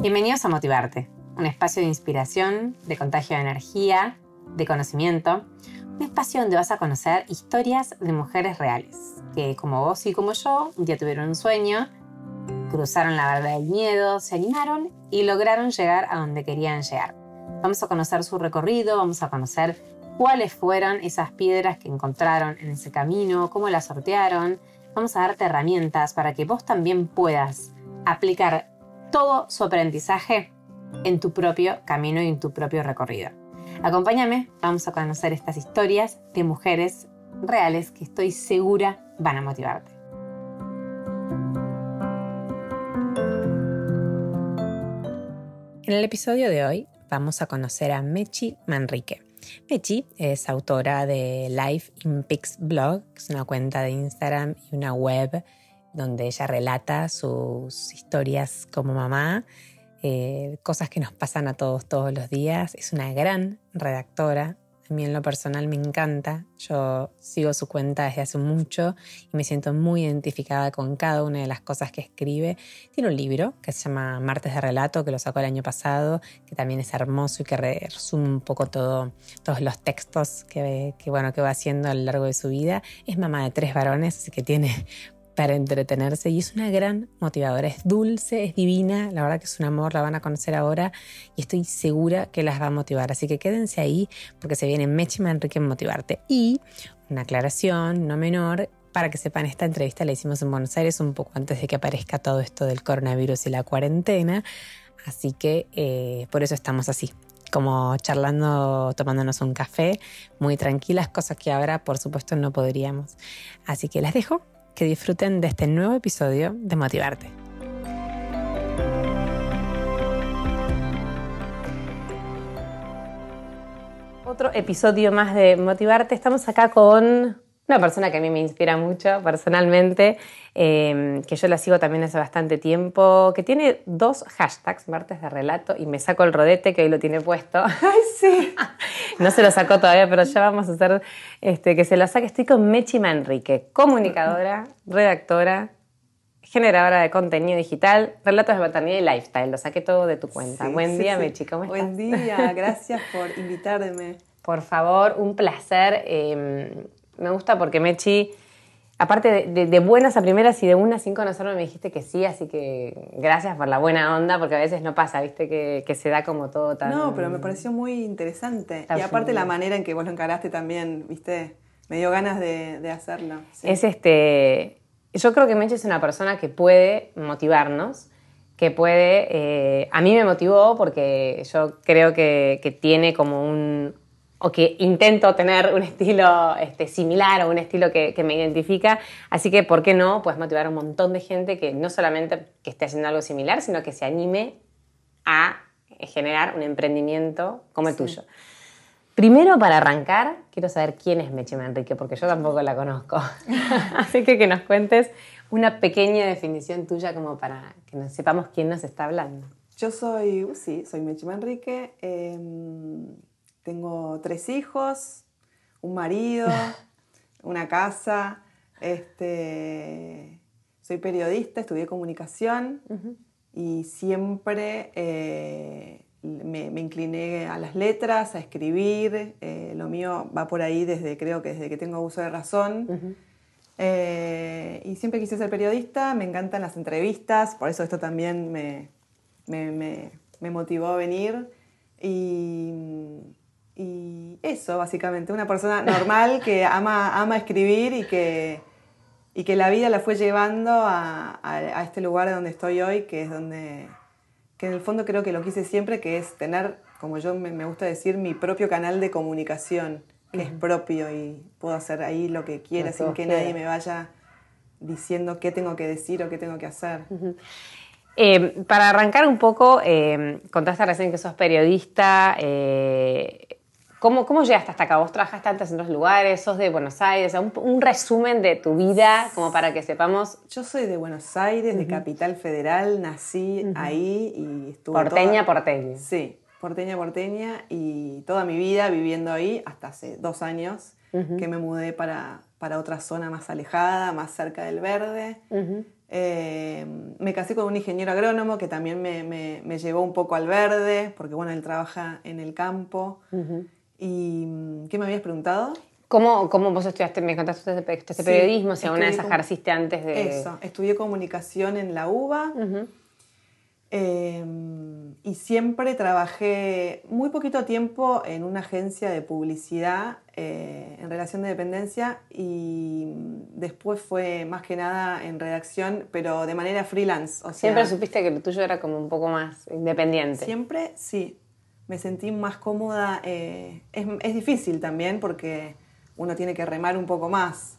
Bienvenidos a Motivarte, un espacio de inspiración, de contagio de energía, de conocimiento, un espacio donde vas a conocer historias de mujeres reales, que como vos y como yo, un día tuvieron un sueño, cruzaron la barrera del miedo, se animaron y lograron llegar a donde querían llegar. Vamos a conocer su recorrido, vamos a conocer cuáles fueron esas piedras que encontraron en ese camino, cómo las sortearon. Vamos a darte herramientas para que vos también puedas aplicar todo su aprendizaje en tu propio camino y en tu propio recorrido. Acompáñame, vamos a conocer estas historias de mujeres reales que estoy segura van a motivarte. En el episodio de hoy vamos a conocer a Mechi Manrique. Mechi es autora de Life in Pics Blog, que es una cuenta de Instagram y una web donde ella relata sus historias como mamá, eh, cosas que nos pasan a todos todos los días. Es una gran redactora. A mí en lo personal me encanta. Yo sigo su cuenta desde hace mucho y me siento muy identificada con cada una de las cosas que escribe. Tiene un libro que se llama Martes de Relato, que lo sacó el año pasado, que también es hermoso y que resume un poco todo, todos los textos que, bueno, que va haciendo a lo largo de su vida. Es mamá de tres varones, así que tiene para entretenerse y es una gran motivadora. Es dulce, es divina, la verdad que es un amor, la van a conocer ahora y estoy segura que las va a motivar. Así que quédense ahí porque se viene Mechi Enrique en Motivarte. Y una aclaración no menor, para que sepan, esta entrevista la hicimos en Buenos Aires un poco antes de que aparezca todo esto del coronavirus y la cuarentena. Así que eh, por eso estamos así, como charlando, tomándonos un café, muy tranquilas, cosas que ahora por supuesto no podríamos. Así que las dejo que disfruten de este nuevo episodio de Motivarte. Otro episodio más de Motivarte. Estamos acá con una persona que a mí me inspira mucho personalmente, em, que yo la sigo también hace bastante tiempo, que tiene dos hashtags, martes de relato, y me saco el rodete que hoy lo tiene puesto. Ay, sí. no se lo sacó todavía, pero ya vamos a hacer este, que se lo saque. Estoy con Mechi Manrique, comunicadora, redactora, generadora de contenido digital, relatos de maternidad y lifestyle. Lo saqué todo de tu cuenta. Buen día, Mechi, ¿cómo estás? Buen día, gracias por invitarme. Por favor, un placer. Em, me gusta porque Mechi, aparte de, buenas a primeras y de una sin conocerme, me dijiste que sí, así que gracias por la buena onda, porque a veces no pasa, viste, que, se da como todo tan... No, pero me pareció muy interesante. Y aparte la manera en que vos lo encaraste también, viste, me dio ganas de, hacerlo. Es este... Yo creo que Mechi es una persona que puede motivarnos, que puede... Eh, a mí me motivó porque yo creo que tiene como un, o que intento tener un estilo este, similar o un estilo que, me identifica. Así que, ¿por qué no? Pues motivar a un montón de gente que no solamente que esté haciendo algo similar, sino que se anime a generar un emprendimiento como el tuyo. Primero, para arrancar, quiero saber quién es Meche Manrique, porque yo tampoco la conozco. Así que que nos cuentes una pequeña definición tuya como para que nos sepamos quién nos está hablando. Yo soy, sí, soy Meche Manrique. Em, tengo tres hijos, un marido, una casa. Este, soy periodista, estudié comunicación y siempre eh, me, incliné a las letras, a escribir. Eh, lo mío va por ahí desde, creo que desde que tengo uso de razón. Eh, y siempre quise ser periodista, me encantan las entrevistas, por eso esto también me, me motivó a venir. Y y eso, básicamente, una persona normal que ama, ama escribir y que, y que la vida la fue llevando a, a, este lugar donde estoy hoy, que es donde, que en el fondo creo que lo quise siempre, que es tener, como yo me, gusta decir, mi propio canal de comunicación, que es propio y puedo hacer ahí lo que quiera sin que nadie me vaya diciendo qué tengo que decir o qué tengo que hacer. Eh, para arrancar un poco, eh, contaste recién que sos periodista. Eh, ¿Cómo, ¿Cómo llegaste hasta acá? ¿Vos trabajaste antes en otros lugares? ¿Sos de Buenos Aires? Un, resumen de tu vida, como para que sepamos. Yo soy de Buenos Aires, de Capital Federal, nací ahí y estuve. Porteña, porteña. Sí, porteña, porteña, y toda mi vida viviendo ahí hasta hace dos años que me mudé para, para, otra zona más alejada, más cerca del verde. Eh, me casé con un ingeniero agrónomo que también me, me- me llevó un poco al verde, porque bueno, él trabaja en el campo. ¿Y mm, qué me habías preguntado? ¿Cómo, cómo vos estudiaste, me contaste este, este Sí, periodismo, si alguna vez estudié como- ejerciste antes de... Eso, estudié comunicación en la UBA. Eh, y siempre trabajé muy poquito tiempo en una agencia de publicidad eh, en relación de dependencia y después fue más que nada en redacción, pero de manera freelance. O sea, Siempre supiste que lo tuyo era como un poco más independiente. Siempre sí, me sentí más cómoda. eh, es, es difícil también porque uno tiene que remar un poco más,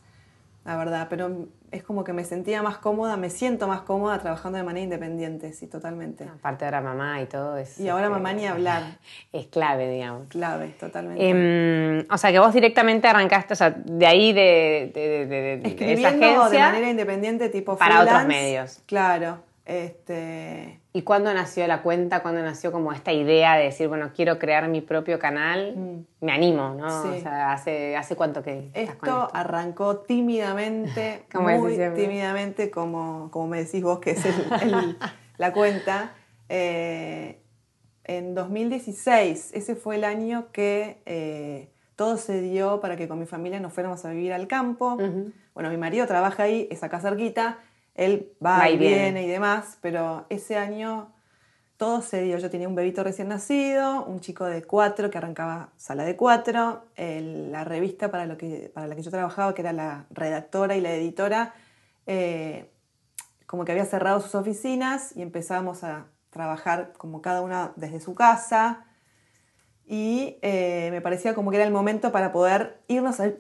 la verdad, pero es como que me sentía más cómoda, me siento más cómoda trabajando de manera independiente, sí, totalmente. Aparte ahora mamá y todo. Y ahora este, mamá ni hablar, Es clave, digamos. clave, totalmente. Em, o sea, que vos directamente arrancaste, o sea, de ahí de, de, de- de- de esa Escribiendo agencia. de manera independiente, tipo para otros medios. Claro, este... ¿Y cuándo nació la cuenta? ¿Cuándo nació como esta idea de decir, bueno, quiero crear mi propio canal? Me animo, ¿no? Mm. Sí. O sea, ¿hace, ¿hace cuánto que estás con Esto arrancó tímidamente, muy tímidamente, como, como me decís vos, que es el- el- la cuenta. Eh, en 2016, ese fue el año que eh, todo se dio para que con mi familia nos fuéramos a vivir al campo. Bueno, mi marido trabaja ahí, es acá cerquita, él va, Va y viene. viene y demás, pero ese año todo se dio. Yo tenía un bebito recién nacido, un chico de cuatro que arrancaba sala de cuatro, el- la revista para, lo que, para la que yo trabajaba, que era la redactora y la editora, eh, como que había cerrado sus oficinas y empezábamos a trabajar como cada una desde su casa. Y eh, me parecía como que era el momento para poder irnos a,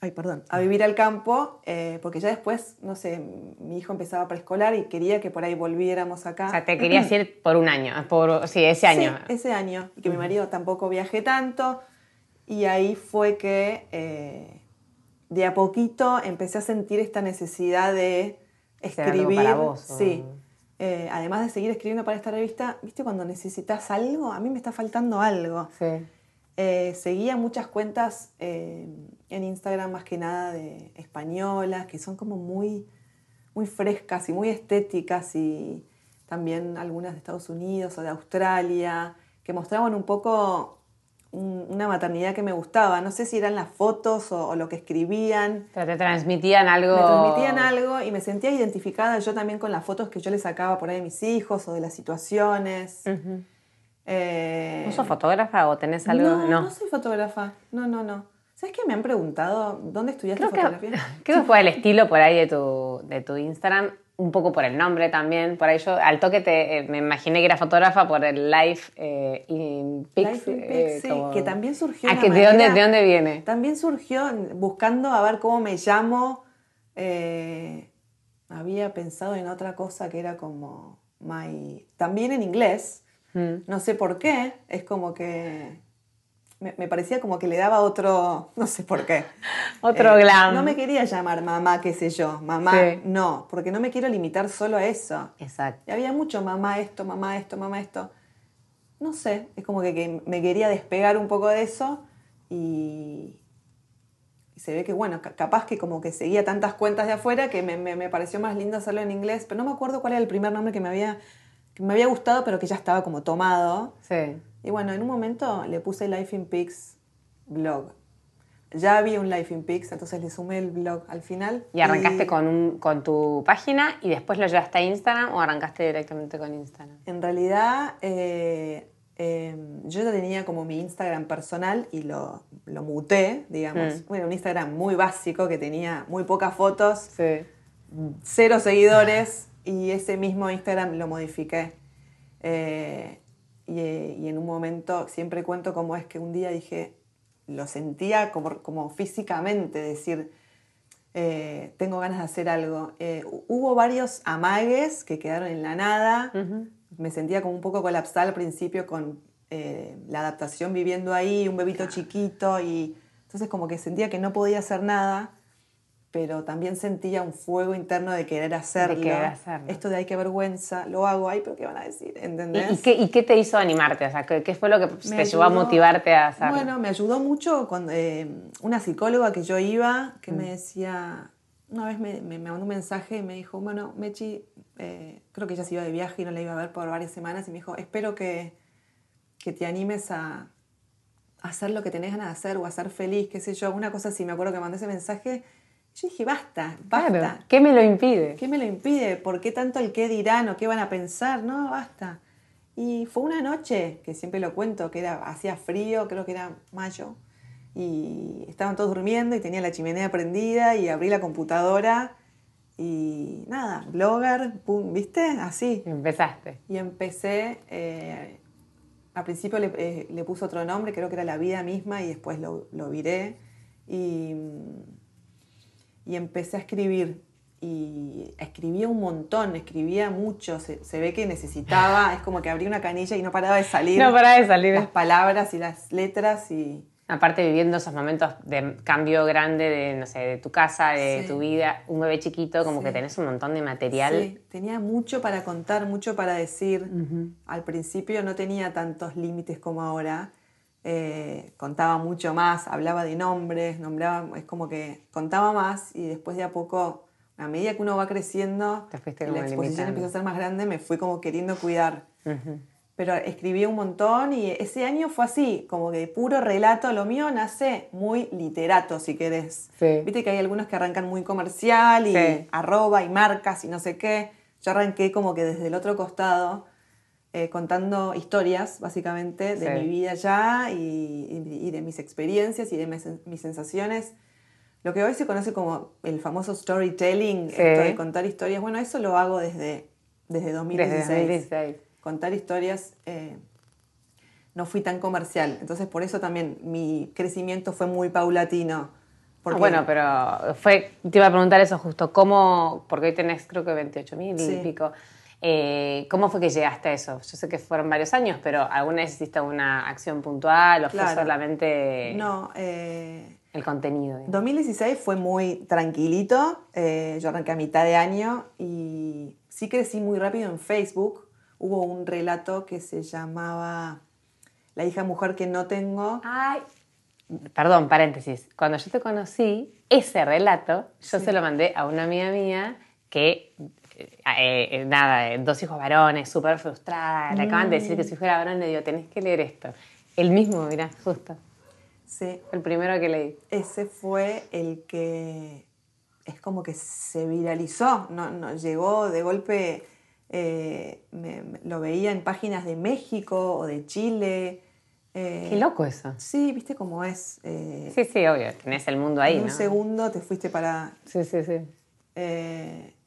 ay, perdón, a vivir al campo, eh, porque ya después, no sé, mi hijo empezaba preescolar y quería que por ahí volviéramos acá. O sea, te querías ir por un año, por, sí, ese año. Sí, ese año. Y que mi marido tampoco viaje tanto. Y ahí fue que eh, de a poquito empecé a sentir esta necesidad de escribir. para vos, o- Sí. Eh, además de seguir escribiendo para esta revista, ¿viste cuando necesitas algo? A mí me está faltando algo. Sí. Eh, seguía muchas cuentas eh, en Instagram más que nada de españolas, que son como muy, muy frescas y muy estéticas y también algunas de Estados Unidos o de Australia, que mostraban un poco un- una maternidad que me gustaba. No sé si eran las fotos o, o lo que escribían. Pero te transmitían algo. Me transmitían algo y me sentía identificada yo también con las fotos que yo le sacaba por ahí de mis hijos o de las situaciones. Eh, ¿Vos sos fotógrafa o tenés algo? no, no, soy fotógrafa. No, no, no. ¿Sabes qué? Me han preguntado dónde estudiaste Creo que, fotografía. creo que fue el estilo por ahí de tu, de tu Instagram, un poco por el nombre también. Por ahí yo al toque te, eh, me imaginé que era fotógrafa por el Life eh, in in eh, Pics, sí, como- que también surgió. Ah, que ¿de, dónde, ¿De dónde viene? También surgió buscando a ver cómo me llamo. había pensado en otra cosa que era como my. También en inglés. Mm. No sé por qué. Es como que. Me, me parecía como que le daba otro. No sé por qué. Otro Eh, glam. No me quería llamar mamá, qué sé yo. Mamá, Sí. no. Porque no me quiero limitar solo a eso. Exacto. Y había mucho mamá esto, mamá esto, mamá esto. No sé, es como que, que me quería despegar un poco de eso y, y se ve que, bueno, ca- capaz que como que seguía tantas cuentas de afuera que me, me- me pareció más lindo hacerlo en inglés, pero no me acuerdo cuál era el primer nombre que me había, que me había gustado, pero que ya estaba como tomado. Sí. Y bueno, en un momento le puse Life in Pics blog. Ya había un Life in Pics, entonces le sumé el blog al final. ¿Y arrancaste con, un, con tu página y después lo llevaste a Instagram o arrancaste directamente con Instagram? En realidad, eh, eh, yo ya tenía como mi Instagram personal y lo, lo muté, digamos. Mm. Bueno, un Instagram muy básico que tenía muy pocas fotos, Sí. cero seguidores y ese mismo Instagram lo modifiqué. Eh, y, y en un momento siempre cuento cómo es que un día dije, lo sentía como, como físicamente, decir, eh, tengo ganas de hacer algo. Eh, hu- hubo varios amagues que quedaron en la nada. Me sentía como un poco colapsada al principio con la adaptación viviendo ahí, un bebito chiquito y entonces como que sentía que no podía hacer nada, pero también sentía un fuego interno de querer hacerlo. querer hacerlo. Esto de ay, qué vergüenza, lo hago, ay, pero ¿qué van a decir? ¿Y, ¿Entendés? y qué, y qué te hizo animarte? O sea, ¿qué, qué fue lo que Me te llevó a ayudó- motivarte a hacerlo? Bueno, me ayudó mucho cuando, eh, una psicóloga que yo iba que Mm. me decía, una vez me, me, mandó un mensaje y me dijo, bueno, Mechi, eh, creo que ella se iba de viaje y no la iba a ver por varias semanas y me dijo, espero que, que te animes a, hacer lo que tenés ganas de hacer o a ser feliz, qué sé yo, una cosa así. Me acuerdo que mandé ese mensaje. Yo dije, basta, basta. ¿Qué me lo impide? ¿Qué me lo impide? ¿Por qué tanto el qué dirán o qué van a pensar? No, basta. Y fue una noche, que siempre lo cuento, que era, hacía frío, creo que era mayo, y estaban todos durmiendo y tenía la chimenea prendida y abrí la computadora y nada, blogger, pum, ¿viste? Así. Empezaste. Y empecé eh, al principio le, eh, le, puse otro nombre, creo que era La Vida misma, y después lo, lo viré. Y, y, empecé a escribir. Y escribía un montón, escribía mucho. Se, se, ve que necesitaba, es como que abrí una canilla y no paraba de salir. No paraba de salir. Las palabras y las letras y Aparte viviendo esos momentos de cambio grande de, no sé, de tu casa, de tu vida, un bebé chiquito, como que tenés un montón de material. Sí, tenía mucho para contar, mucho para decir. Al principio no tenía tantos límites como ahora. Eh, contaba mucho más, hablaba de nombres, nombraba, es como que contaba más y después de a poco, a medida que uno va creciendo y la exposición empieza a ser más grande, me fui como queriendo cuidar. Pero escribí un montón y ese año fue así, como que puro relato, lo mío nace muy literato, si querés. Viste que hay algunos que arrancan muy comercial y arroba y marcas y no sé qué. Yo arranqué como que desde el otro costado, eh, contando historias, básicamente, de mi vida ya y, de mis experiencias y de mis, sensaciones. Lo que hoy se conoce como el famoso storytelling, esto de contar historias, bueno, eso lo hago desde, desde 2016. Desde 2016 contar historias eh, no fui tan comercial. Entonces, por eso también mi crecimiento fue muy paulatino. Porque... bueno, pero fue, te iba a preguntar eso justo, ¿cómo, porque hoy tenés creo que 28 mil y pico, eh, ¿cómo fue que llegaste a eso? Yo sé que fueron varios años, pero ¿alguna vez hiciste una acción puntual o fue solamente no, eh, el contenido? 2016 fue muy tranquilito, yo arranqué a mitad de año y sí crecí muy rápido en Facebook, hubo un relato que se llamaba La hija mujer que no tengo. Ay, perdón, paréntesis. Cuando yo te conocí, ese relato yo se lo mandé a una amiga mía que, eh, eh, nada, eh, dos hijos varones, súper frustrada. Le acaban de decir que si fuera varón le digo, tenés que leer esto. El mismo, mira, justo. Sí. El primero que leí. Ese fue el que es como que se viralizó, no, no llegó de golpe eh, lo veía en páginas de México o de Chile. Eh, Qué loco eso. Sí, viste cómo es. Eh, sí, sí, obvio, tenés el mundo ahí. En un segundo te fuiste para. Sí, sí, sí.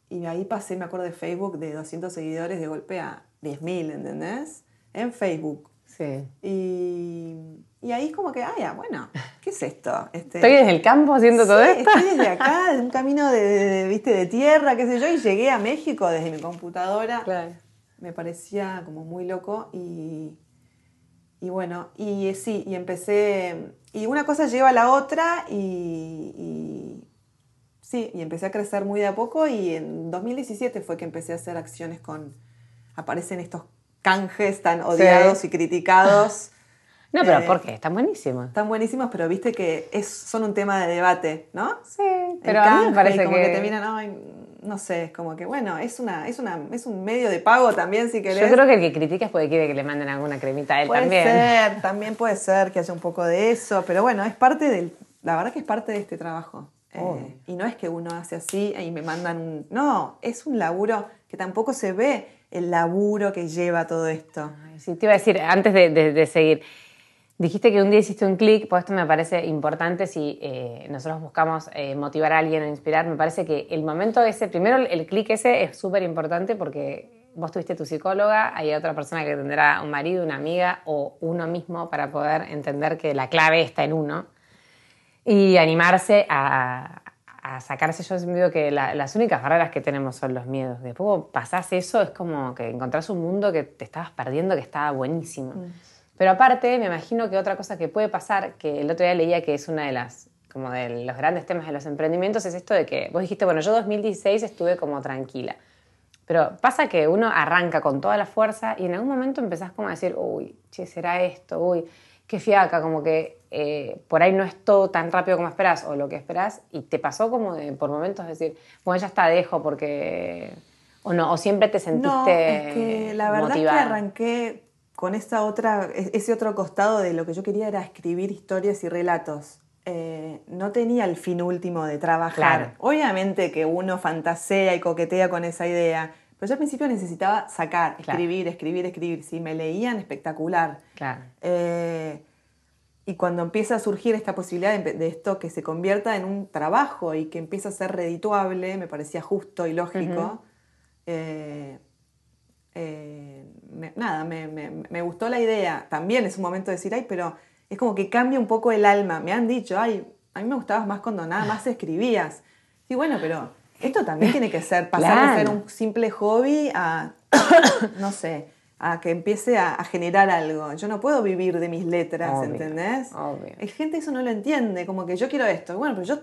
Y ahí pasé, me acuerdo de Facebook, de 200 seguidores de golpe a 10.000, ¿entendés? En Facebook. Sí. Y y ahí como que, ah, ya, bueno, ¿qué es esto? Este, estoy desde el campo haciendo todo esto. Estoy desde acá, de un camino de, ¿viste? de tierra, qué sé yo, y llegué a México desde mi computadora. Claro. Me parecía como muy loco y, y bueno, y sí, y empecé, y una cosa lleva a la otra y, y, sí, y empecé a crecer muy de a poco y en 2017 fue que empecé a hacer acciones con, aparecen estos canjes tan odiados y criticados. No, pero eh, ¿por qué? Están buenísimos. Están buenísimos, pero viste que es, son un tema de debate, ¿no? Sí, pero a mí me parece como que... te miran, no sé, es como que, bueno, es una, es una, es un medio de pago también, si querés. Yo creo que el que critica es porque quiere que le manden alguna cremita a él también. Puede ser, también puede ser que haya un poco de eso, pero bueno, es parte del, la verdad que es parte de este trabajo. Eh, y no es que uno hace así y me mandan un... No, es un laburo que tampoco se ve el laburo que lleva todo esto. sí, te iba a decir, antes de, de seguir, Dijiste que un día hiciste un clic, pues esto me parece importante si eh, nosotros buscamos eh, motivar a alguien o inspirar. Me parece que el momento ese, primero el clic ese es súper importante porque vos tuviste tu psicóloga, hay otra persona que tendrá un marido, una amiga o uno mismo para poder entender que la clave está en uno y animarse a, sacarse. Yo siempre digo que las únicas barreras que tenemos son los miedos. Después pasás eso, es como que encontrás un mundo que te estabas perdiendo que estaba buenísimo. Mm. Pero aparte, me imagino que otra cosa que puede pasar, que el otro día leía que es una de las como de los grandes temas de los emprendimientos, es esto de que vos dijiste, bueno, yo 2016 estuve como tranquila. Pero pasa que uno arranca con toda la fuerza y en algún momento empezás como a decir, uy, che, será esto, uy, qué fiaca, como que eh, por ahí no es todo tan rápido como esperás o lo que esperás y te pasó como de, por momentos decir, bueno, ya está, dejo porque... O no, o siempre te sentiste No, es que la verdad motivada. es que arranqué con esta otra, ese otro costado de lo que yo quería era escribir historias y relatos. Eh, no tenía el fin último de trabajar. Claro. Obviamente que uno fantasea y coquetea con esa idea, pero yo al principio necesitaba sacar, Claro. escribir, escribir, escribir. Si me leían, espectacular. Claro. Eh, y cuando empieza a surgir esta posibilidad de, de esto que se convierta en un trabajo y que empieza a ser redituable, me parecía justo y lógico. eh, eh, me- nada, me, me- me gustó la idea. También es un momento de decir, ay, pero es como que cambia un poco el alma. Me han dicho, ay, a mí me gustabas más cuando nada más escribías. Sí, bueno, pero esto también tiene que ser, pasar de ser un simple hobby a, no sé, a que empiece a, a generar algo. Yo no puedo vivir de mis letras, Obvio, ¿entendés? obvio. Hay gente que eso no lo entiende, como que yo quiero esto. Bueno, pero yo,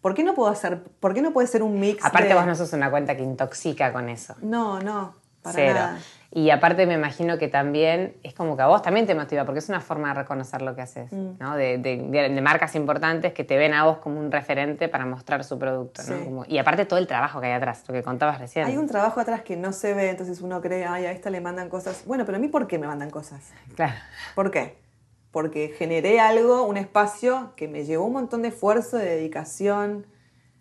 ¿por qué no puedo hacer, por qué no puede ser un mix Aparte de- vos no sos una cuenta que intoxica con eso. No, no, para Cero. nada. Y aparte me imagino que también es como que a vos también te motiva, porque es una forma de reconocer lo que haces, Mm. ¿no? De, de- de- de marcas importantes que te ven a vos como un referente para mostrar su producto, ¿no? Sí. Como- y aparte todo el trabajo que hay atrás, lo que contabas recién. Hay un trabajo atrás que no se ve, entonces uno cree, ay, a esta le mandan cosas. Bueno, pero a mí, ¿por qué me mandan cosas? Claro. ¿Por qué? Porque generé algo, un espacio que me llevó un montón de esfuerzo, de dedicación.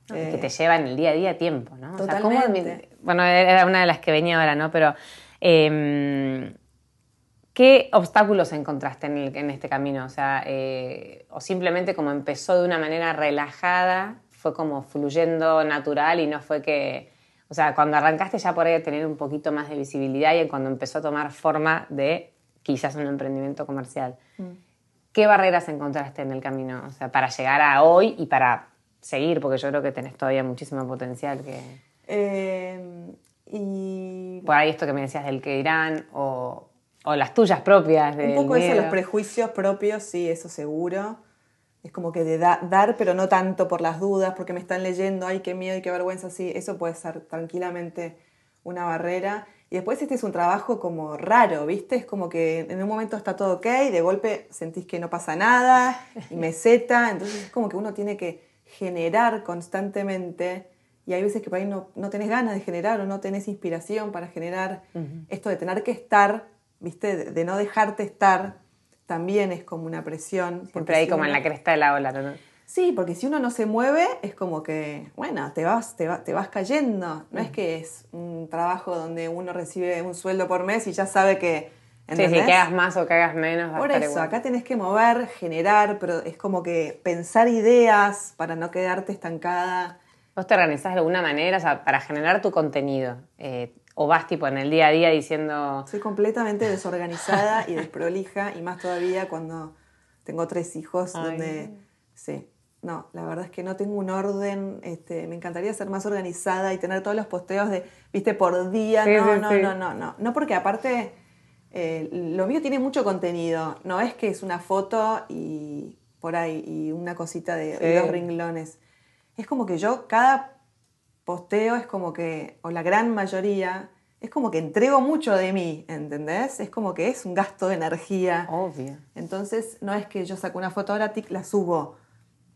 Y eh, que te lleva en el día a día tiempo, ¿no? O sea, ¿cómo Totalmente. bueno, era una de las que venía ahora, ¿no? Pero, em, ¿qué obstáculos encontraste en, el- en este camino? O sea, eh, o simplemente como empezó de una manera relajada, fue como fluyendo natural y no fue que... O sea, cuando arrancaste ya por ahí a tener un poquito más de visibilidad y cuando empezó a tomar forma de quizás un emprendimiento comercial. ¿Qué barreras encontraste en el camino? O sea, para llegar a hoy y para seguir, porque yo creo que tenés todavía muchísimo potencial que... eh, y Por ahí esto que me decías del que dirán, o, o las tuyas propias. un poco eso, miedo. los prejuicios propios, sí, eso seguro. Es como que de da- dar, pero no tanto por las dudas, porque me están leyendo, ay, qué miedo y qué vergüenza, sí, eso puede ser tranquilamente una barrera. Y después este es un trabajo como raro, ¿viste? Es como que en un momento está todo ok, de golpe sentís que no pasa nada y meseta, entonces es como que uno tiene que generar constantemente y hay veces que por ahí no, no tenés ganas de generar o no tenés inspiración para generar esto de tener que estar, ¿viste? De, de no dejarte estar, también es como una presión. Siempre ahí si como en la cresta de la ola, ¿no? Sí, porque si uno no se mueve, es como que, bueno, te vas, te va- te vas cayendo. No es que es un trabajo donde uno recibe un sueldo por mes y ya sabe que. Sí, sí, ¿entendés? que hagas más o que hagas menos. va a Por eso, igual. acá tenés que mover, generar, pero es como que pensar ideas para no quedarte estancada. ¿Vos te organizás de alguna manera o sea, para generar tu contenido? Eh, ¿O vas tipo en el día a día diciendo... Soy completamente desorganizada y desprolija, y más todavía cuando tengo tres hijos, Ay. donde. Sí. No, la verdad es que no tengo un orden. Este, me encantaría ser más organizada y tener todos los posteos de, viste, por día. Sí, no, sí, no, sí. no, no, no. No, porque aparte, eh, lo mío tiene mucho contenido. No es que es una foto y por ahí, y una cosita de y dos renglones. Es como que yo, cada posteo es como que, o la gran mayoría, es como que entrego mucho de mí, ¿entendés? Es como que es un gasto de energía. Obvio. Entonces, no es que yo saco una foto ahora, tic, la subo,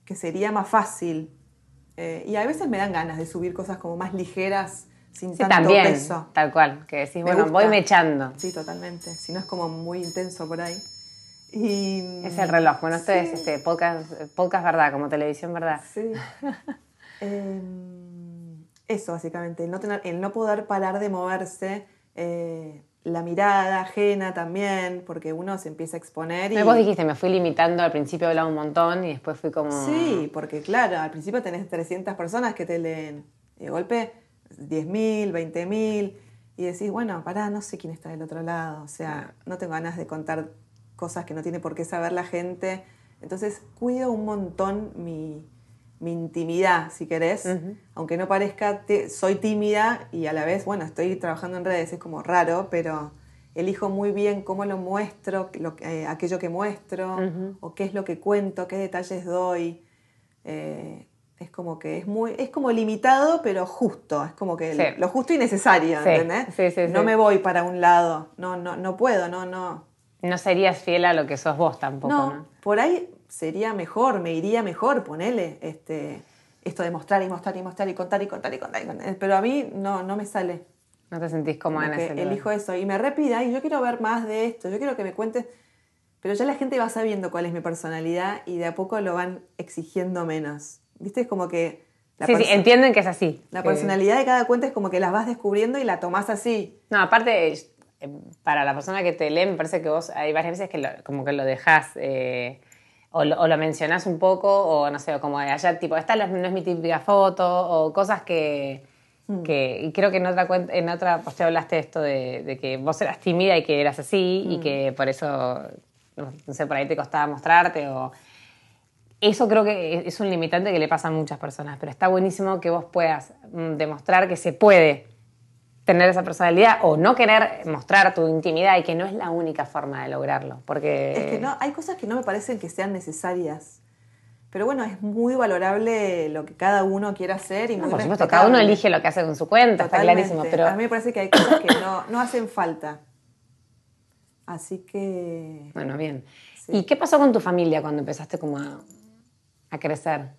que sería más fácil. Eh, y a veces me dan ganas de subir cosas como más ligeras, sin Sí, tanto también, peso. tal cual. Que decís, Me bueno, gusta. voy me echando. Sí, totalmente. Si no es como muy intenso por ahí. Y, Es el reloj. Bueno, esto es este, podcast, podcast verdad, como televisión verdad. Sí. Em, eso, básicamente, el no, tener, el no poder parar de moverse, eh, la mirada ajena también, porque uno se empieza a exponer y... Vos dijiste, me fui limitando, al principio hablaba un montón y después fui como... Sí, porque claro, al principio tenés 300 personas que te leen, y de golpe 10.000, 20.000, y decís, bueno, pará, no sé quién está del otro lado, o sea, no tengo ganas de contar cosas que no tiene por qué saber la gente, entonces cuido un montón mi, mi intimidad, si querés, aunque no parezca, soy tímida y a la vez, bueno, estoy trabajando en redes, es como raro, pero elijo muy bien cómo lo muestro, lo eh, aquello que muestro, o qué es lo que cuento, qué detalles doy. Eh, es como que es muy, es como limitado, pero justo, es como que Sí. lo justo y necesario, Sí, ¿entendés? sí, sí, no me voy para un lado, no, no, no puedo, no, no. No serías fiel a lo que sos vos tampoco, No, ¿no? por ahí sería mejor, me iría mejor, ponele, este, esto de mostrar y mostrar y mostrar y contar y contar y contar. Y contar. Pero a mí no, no me sale. No te sentís cómoda en Como ese lugar. elijo eso y me repida y yo quiero ver más de esto, yo quiero que me cuentes, pero ya la gente va sabiendo cuál es mi personalidad y de a poco lo van exigiendo menos. ¿Viste? Es como que la, Sí, sí, entienden que es así. la que- personalidad de cada cuenta es como que las vas descubriendo y la tomás así. No, aparte, para la persona que te lee, me parece que vos hay varias veces que lo, como que lo dejás eh, o, lo, o lo mencionás un poco, o no sé, como allá, tipo, esta no es mi típica foto, o cosas que. que y creo que en otra cuenta, en otra posteo hablaste de esto de, de que vos eras tímida y que eras así, y que por eso, no sé, por ahí te costaba mostrarte, o. Eso creo que es un limitante que le pasa a muchas personas, pero está buenísimo que vos puedas mm, demostrar que se puede tener esa personalidad o no querer mostrar tu intimidad y que no es la única forma de lograrlo. Porque. Es que no, hay cosas que no me parecen que sean necesarias. Pero bueno, es muy valorable lo que cada uno quiera hacer y No, muy por supuesto, cada uno elige lo que hace con su cuenta, está clarísimo. Pero A mí me parece que hay cosas que no, no hacen falta. Así que... bueno, bien. Sí. ¿Y qué pasó con tu familia cuando empezaste como a, a crecer?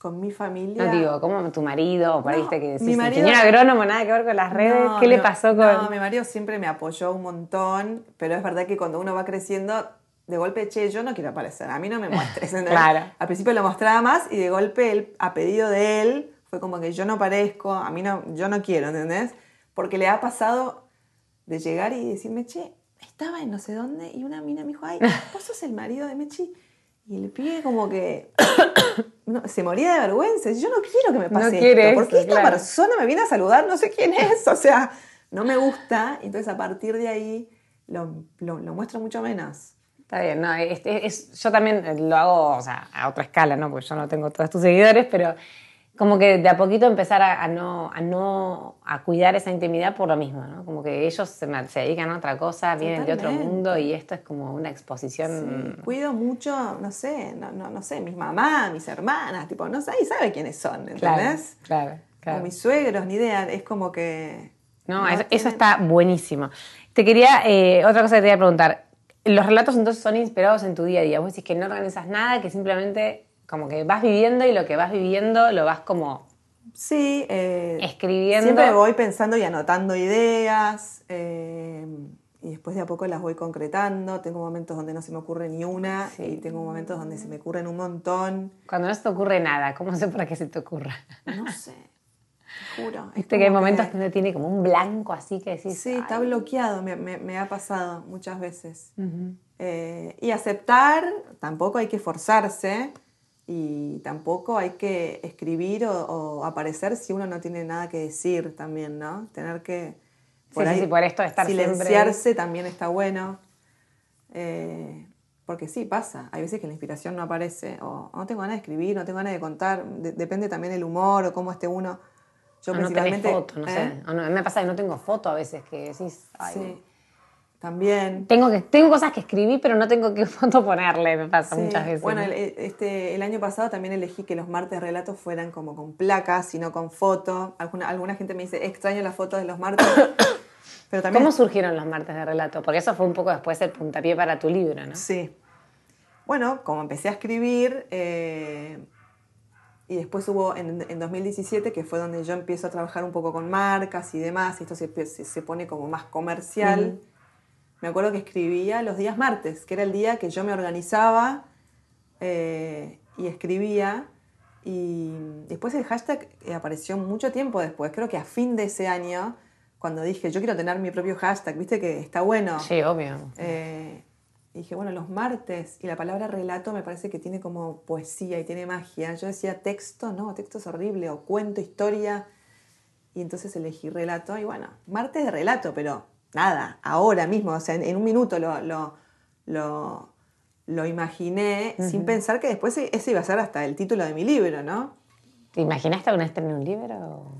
Con mi familia... No digo, ¿cómo tu marido? O por ahí No, viste que decís, mi marido- ingeniero agrónomo, nada que ver con las redes. No, ¿Qué le pasó con...? No, mi marido siempre me apoyó un montón, pero es verdad que cuando uno va creciendo, de golpe, che, yo no quiero aparecer, a mí no me muestres. Claro. Al principio lo mostraba más y de golpe, él, a pedido de él, fue como que yo no parezco, a mí no, yo no quiero, ¿entendés? Porque le ha pasado de llegar y decirme, che, estaba en no sé dónde y una mina me dijo, ay, vos sos el marido de Mechi. Y el pibe como que no, se moría de vergüenza. Yo no quiero que me pase quiere esto. ¿Por qué eso, esta claro. persona me viene a saludar? No sé quién es. O sea, no me gusta. Entonces a partir de ahí lo, lo- lo muestro mucho menos. Está bien, no, es, yo también lo hago, o sea, a otra escala, ¿no? Porque yo no tengo todos tus seguidores, pero como que de a poquito empezar a, a no, a no, a cuidar esa intimidad por lo mismo, ¿no? Como que ellos se, se dedican a otra cosa, vienen de otro mundo y esto es como una exposición. Sí, Cuido mucho, no sé, no, no, no sé, mis mamás, mis hermanas, tipo, no sé, y sabe quiénes son, Claro, ¿entendés? claro, claro. O mis suegros, ni idea. Es como que. No, no eso, está buenísimo. Te quería, eh, otra cosa que te quería preguntar. Los relatos entonces son inspirados en tu día a día. Vos decís que no organizas nada, que simplemente como que vas viviendo y lo que vas viviendo lo vas como Sí, eh, escribiendo. Siempre voy pensando y anotando ideas eh, y después de a poco las voy concretando. Tengo momentos donde no se me ocurre ni una Sí. y tengo momentos donde se me ocurren un montón. Cuando no se te ocurre nada, ¿cómo sé para qué se te ocurra? No sé, te juro. Viste que hay momentos que uno tiene como un blanco así que decís. Sí, está bloqueado, me, me- me ha pasado muchas veces. Eh, y aceptar, tampoco hay que forzarse y tampoco hay que escribir o, o aparecer si uno no tiene nada que decir también, ¿no? Tener que Sí, sí, sí, por esto de estar siempre- silenciarse también está bueno. Eh, porque sí, pasa. Hay veces que la inspiración no aparece o no tengo ganas de escribir, no tengo ganas de contar. De- depende también el humor o cómo esté uno. Yo O no tenés principalmente... foto, no ¿eh? sé. O no, me pasa que no tengo foto a veces que decís. "Ay, Sí, también. Tengo, que, tengo cosas que escribí, pero no tengo qué foto ponerle, me pasa Sí. muchas veces. Bueno, ¿no? el, este, el año pasado también elegí que los martes relatos fueran como con placas y no con foto. Alguna, alguna gente me dice, extraño las fotos de los martes. Pero también... ¿Cómo surgieron los martes de relato? Porque eso fue un poco después el puntapié para tu libro, ¿no? Sí. Bueno, como empecé a escribir, eh, y después hubo en, en 2017, que fue donde yo empiezo a trabajar un poco con marcas y demás, y esto se, se- se pone como más comercial. Me acuerdo que escribía los días martes, que era el día que yo me organizaba eh, y escribía. Y después el hashtag eh, apareció mucho tiempo después, creo que a fin de ese año, cuando dije, yo quiero tener mi propio hashtag, viste que está bueno. Sí, obvio. Eh, dije, bueno, los martes, y la palabra relato me parece que tiene como poesía y tiene magia. Yo decía texto, no, texto es horrible, o cuento, historia. Y entonces elegí relato, y bueno, martes de relato, pero nada, ahora mismo, o sea, en, en un minuto lo, lo, lo, lo imaginé sin pensar que después e- ese iba a ser hasta el título de mi libro, ¿no? ¿Te imaginaste alguna vez tener un libro?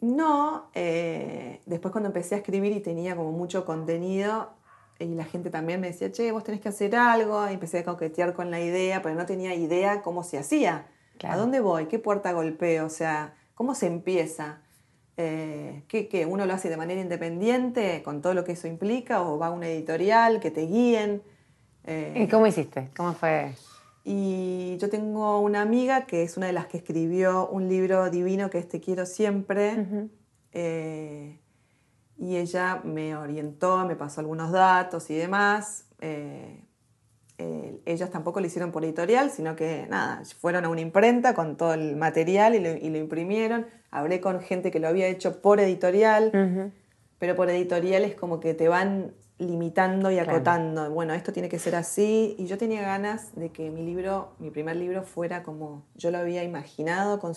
No, eh, después cuando empecé a escribir y tenía como mucho contenido y la gente también me decía, che, vos tenés que hacer algo, y empecé a coquetear con la idea, pero no tenía idea cómo se hacía. Claro. ¿A dónde voy? ¿Qué puerta golpeo? O sea, ¿cómo se empieza? Eh, ¿qué, qué? ¿Uno lo hace de manera independiente con todo lo que eso implica o va a una editorial que te guíen? Eh, ¿Y cómo hiciste? ¿Cómo fue? Y yo tengo una amiga que es una de las que escribió un libro divino que es Te quiero siempre. Eh, y ella me orientó, me pasó algunos datos y demás. Eh, eh, ellos tampoco lo hicieron por editorial, sino que nada, fueron a una imprenta con todo el material y lo, imprimieron. Hablé con gente que lo había hecho por editorial, pero por editorial es como que te van limitando y acotando. Bueno, esto tiene que ser así. Y yo tenía ganas de que mi libro, mi primer libro, fuera como yo lo había imaginado, con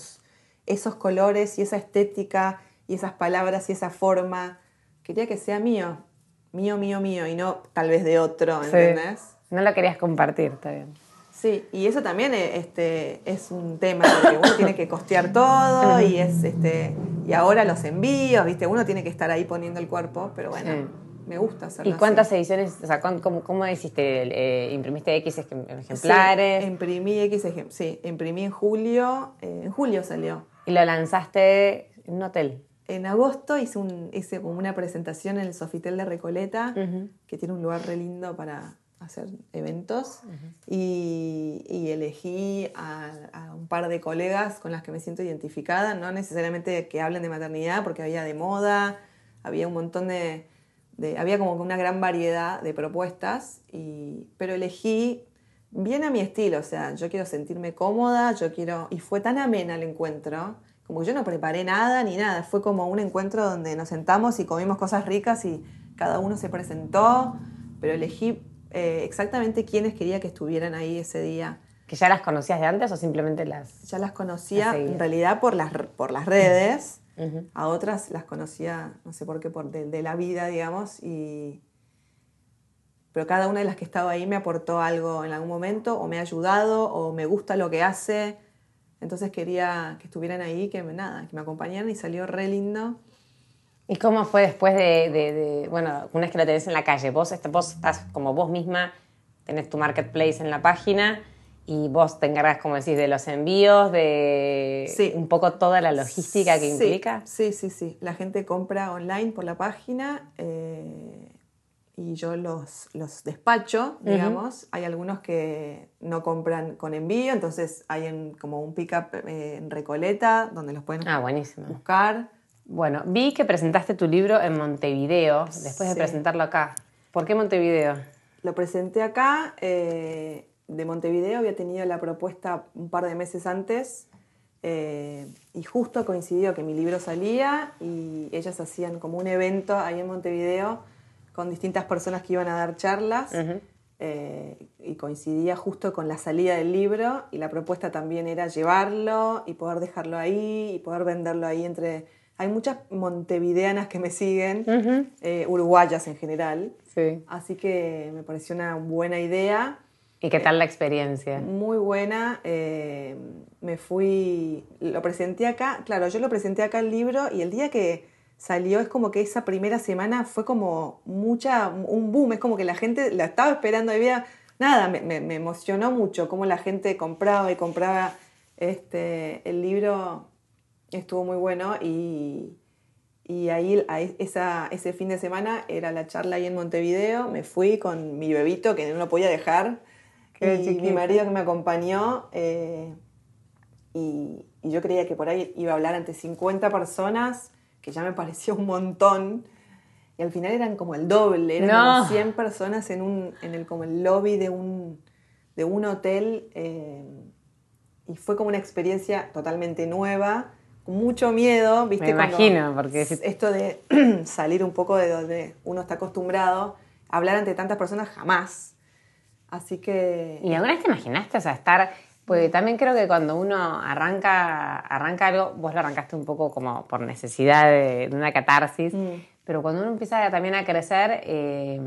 esos colores y esa estética y esas palabras y esa forma. Quería que sea mío, mío, mío, mío, y no tal vez de otro, ¿entendés? No lo querías compartir, está bien. Sí, y eso también eh, este, es un tema, porque uno tiene que costear todo y es este y ahora los envíos, ¿viste? Uno tiene que estar ahí poniendo el cuerpo, pero bueno, me gusta hacerlo. ¿Y cuántas ediciones, o sea, cómo, cómo hiciste? Eh, ¿Imprimiste X ejemplares? Sí, imprimí X ejemplares, sí, imprimí en julio, eh, en julio salió. ¿Y lo lanzaste en un hotel? En agosto hice, un, hice como una presentación en el Sofitel de Recoleta, que tiene un lugar re lindo para hacer eventos y, elegí a, un par de colegas con las que me siento identificada, no necesariamente que hablen de maternidad, porque había de moda, había un montón de, había como una gran variedad de propuestas, y, pero elegí bien a mi estilo, o sea, yo quiero sentirme cómoda, yo quiero, y fue tan amena el encuentro, como que yo no preparé nada ni nada, fue como un encuentro donde nos sentamos y comimos cosas ricas y cada uno se presentó, pero elegí eh, exactamente quiénes quería que estuvieran ahí ese día. ¿Que ya las conocías de antes o simplemente las.? Ya las conocía en realidad por las, por las redes. A otras las conocía, no sé por qué, por de, la vida, digamos. Y... Pero cada una de las que estaba ahí me aportó algo en algún momento, o me ha ayudado, o me gusta lo que hace. Entonces quería que estuvieran ahí, que nada, que me acompañaran y salió re lindo. ¿Y cómo fue después de, bueno, una vez que lo tenés en la calle? Vos, este, vos estás como vos misma, tenés tu marketplace en la página y vos te encargas, como decís, de los envíos, de un poco toda la logística que implica. Sí, sí, sí. La gente compra online por la página eh, y yo los, los despacho, digamos. Hay algunos que no compran con envío, entonces hay como un pick-up eh, en Recoleta donde los pueden ah, buscar. Bueno, vi que presentaste tu libro en Montevideo, después de presentarlo acá. ¿Por qué Montevideo? Lo presenté acá. Eh, de Montevideo había tenido la propuesta un par de meses antes eh, y justo coincidió que mi libro salía y ellas hacían como un evento ahí en Montevideo con distintas personas que iban a dar charlas. Eh, y coincidía justo con la salida del libro y la propuesta también era llevarlo y poder dejarlo ahí y poder venderlo ahí entre hay muchas montevideanas que me siguen, eh, uruguayas en general. Sí. Así que me pareció una buena idea. ¿Y qué tal la experiencia? Muy buena. Eh, me fui, lo presenté acá, claro, yo lo presenté acá el libro y el día que salió es como que esa primera semana fue como mucha, un boom, es como que la gente la estaba esperando, había, nada, me, me, me emocionó mucho cómo la gente compraba y compraba este, el libro estuvo muy bueno y, y ahí esa, ese fin de semana era la charla ahí en Montevideo, me fui con mi bebito que no lo podía dejar y mi marido que me acompañó eh, y, yo creía que por ahí iba a hablar ante 50 personas, que ya me pareció un montón. Y al final eran como el doble, eran como 100 personas en, un, en el, como el lobby de un, de un hotel. Eh, y fue como una experiencia totalmente nueva mucho miedo, ¿viste? Me imagino, porque esto de salir un poco de donde uno está acostumbrado, hablar ante tantas personas jamás. Así que... ¿Y alguna vez te imaginaste, o sea, estar... Porque también creo que cuando uno arranca, arranca algo, vos lo arrancaste un poco como por necesidad de, una catarsis, mm. pero cuando uno empieza también a crecer, eh,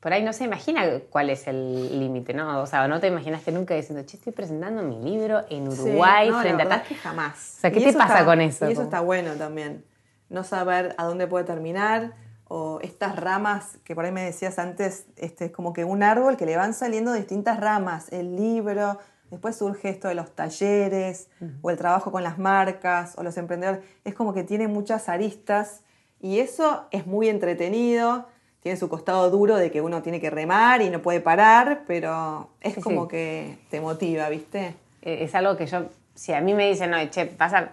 por ahí no se imagina cuál es el límite, ¿no? O sea, no te imaginaste nunca diciendo, che, estoy presentando mi libro en Uruguay sí, no, frente la a que jamás. O sea, ¿qué te pasa con eso? Y eso está bueno también. No saber a dónde puede terminar o estas ramas que por ahí me decías antes, este es como que un árbol que le van saliendo distintas ramas, el libro, después surge esto de los talleres o el trabajo con las marcas o los emprendedores, es como que tiene muchas aristas y eso es muy entretenido tiene su costado duro de que uno tiene que remar y no puede parar, pero es Sí, como sí. que te motiva, ¿viste? Eh, Es algo que yo, si a mí me dicen, no, che, pasa,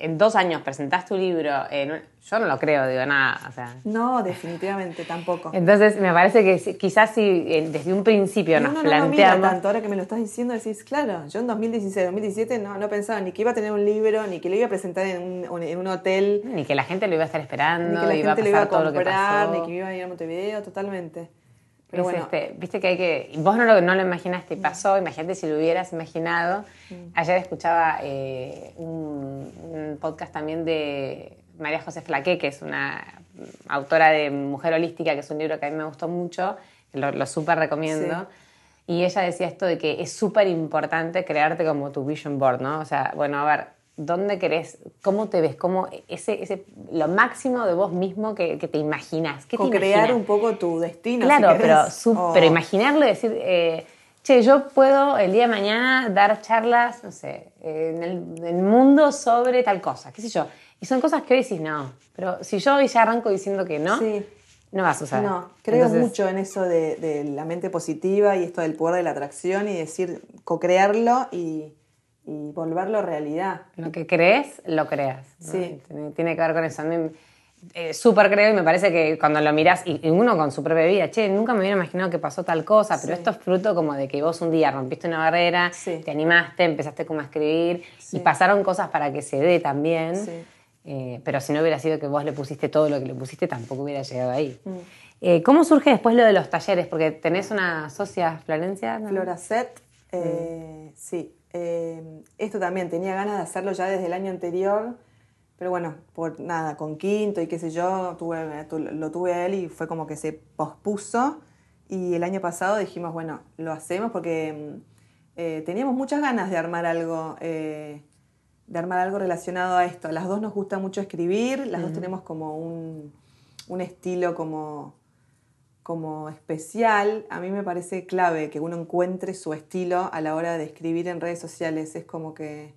en dos años presentás tu libro, en un- yo no lo creo, digo, nada, o sea. No, definitivamente tampoco. Entonces, me parece que quizás si eh, desde un principio Y nos uno no lo mira planteamos. tanto, ahora que me lo estás diciendo, decís, claro, yo en 2016, 2017 no, no pensaba ni que iba a tener un libro, ni que lo iba a presentar en un, en un hotel, Ni que la gente lo iba a estar esperando, ni que la iba a gente pasar lo iba a todo lo que comprar, pasó. ni que iba a ir a Montevideo, totalmente. Pero Es bueno, este, viste que hay que. Vos no lo, no lo imaginaste y pasó, imagínate si lo hubieras imaginado. Ayer escuchaba eh, un, un podcast también de María José Flaqué, que es una autora de Mujer Holística, que es un libro que a mí me gustó mucho, lo, lo súper recomiendo. Y ella decía esto de que es súper importante crearte como tu vision board, ¿no? O sea, bueno, a ver, ¿dónde querés? ¿Cómo te ves? ¿Cómo ese, ese, lo máximo de vos mismo que, que te imaginas? ¿Qué te co-crear imaginas? un poco tu destino. Claro, si pero, pero imaginarlo y decir, eh, che, yo puedo el día de mañana dar charlas, no sé, en el, en el mundo sobre tal cosa, qué sé yo. Y son cosas que hoy decís no. Pero si yo hoy ya arranco diciendo que no, Sí. no va a suceder. No, creo Entonces, mucho en eso de, de la mente positiva y esto del poder de la atracción y decir, co-crearlo y, y volverlo realidad. Lo que crees, lo creas. ¿no? Sí. Tiene, tiene que ver con eso. A mí eh, súper creo y me parece que cuando lo mirás, y, uno con su propia vida, che, nunca me hubiera imaginado que pasó tal cosa, pero Sí. esto es fruto como de que vos un día rompiste una barrera, Sí. te animaste, empezaste como a escribir y pasaron cosas para que se dé también. Sí. Eh, pero si no hubiera sido que vos le pusiste todo lo que le pusiste, tampoco hubiera llegado ahí. Mm. Eh, ¿Cómo surge después lo de los talleres? Porque tenés una socia, Florencia. ¿no? Floracet, eh, sí. Eh, esto también tenía ganas de hacerlo ya desde el año anterior, pero bueno, por nada, con quinto y qué sé yo, tuve, lo tuve a él y fue como que se pospuso. Y el año pasado dijimos, bueno, lo hacemos porque mm, eh, teníamos muchas ganas de armar algo. eh, de armar algo relacionado a esto. A las dos nos gusta mucho escribir, las dos tenemos como un, un estilo como, como especial. A mí me parece clave que uno encuentre su estilo a la hora de escribir en redes sociales. Es como que...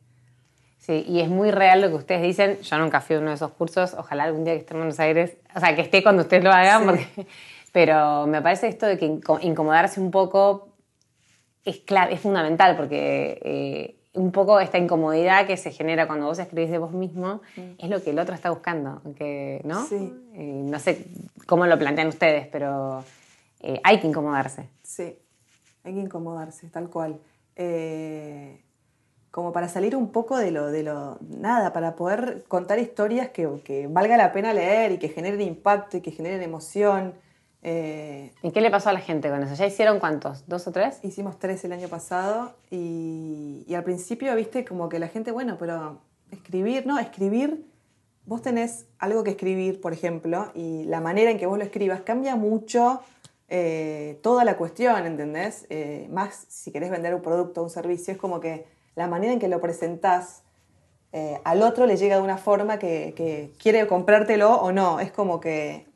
Sí, y es muy real lo que ustedes dicen. Yo nunca fui a uno de esos cursos. Ojalá algún día que esté en Buenos Aires, o sea, que esté cuando ustedes lo hagan, Sí. porque- pero me parece esto de que inco- incomodarse un poco es clave, es fundamental, porque eh, un poco esta incomodidad que se genera cuando vos escribís de vos mismo es lo que el otro está buscando, que, ¿no? Sí. Eh, no sé cómo lo plantean ustedes, pero eh, hay que incomodarse. Sí, hay que incomodarse, tal cual. Eh, como para salir un poco de lo, de lo, nada, para poder contar historias que, que valga la pena leer y que generen impacto y que generen emoción. Eh, ¿Y qué le pasó a la gente con eso? ¿Ya hicieron cuántos? ¿Dos o tres? hicimos tres el año pasado y, y al principio, viste, como que la gente, bueno, pero escribir, ¿no? Escribir, vos tenés algo que escribir, por ejemplo, y la manera en que vos lo escribas cambia mucho eh, toda la cuestión, ¿entendés? Eh, más si querés vender un producto o un servicio, es como que la manera en que lo presentás eh, al otro le llega de una forma que, que quiere comprártelo o no. Es como que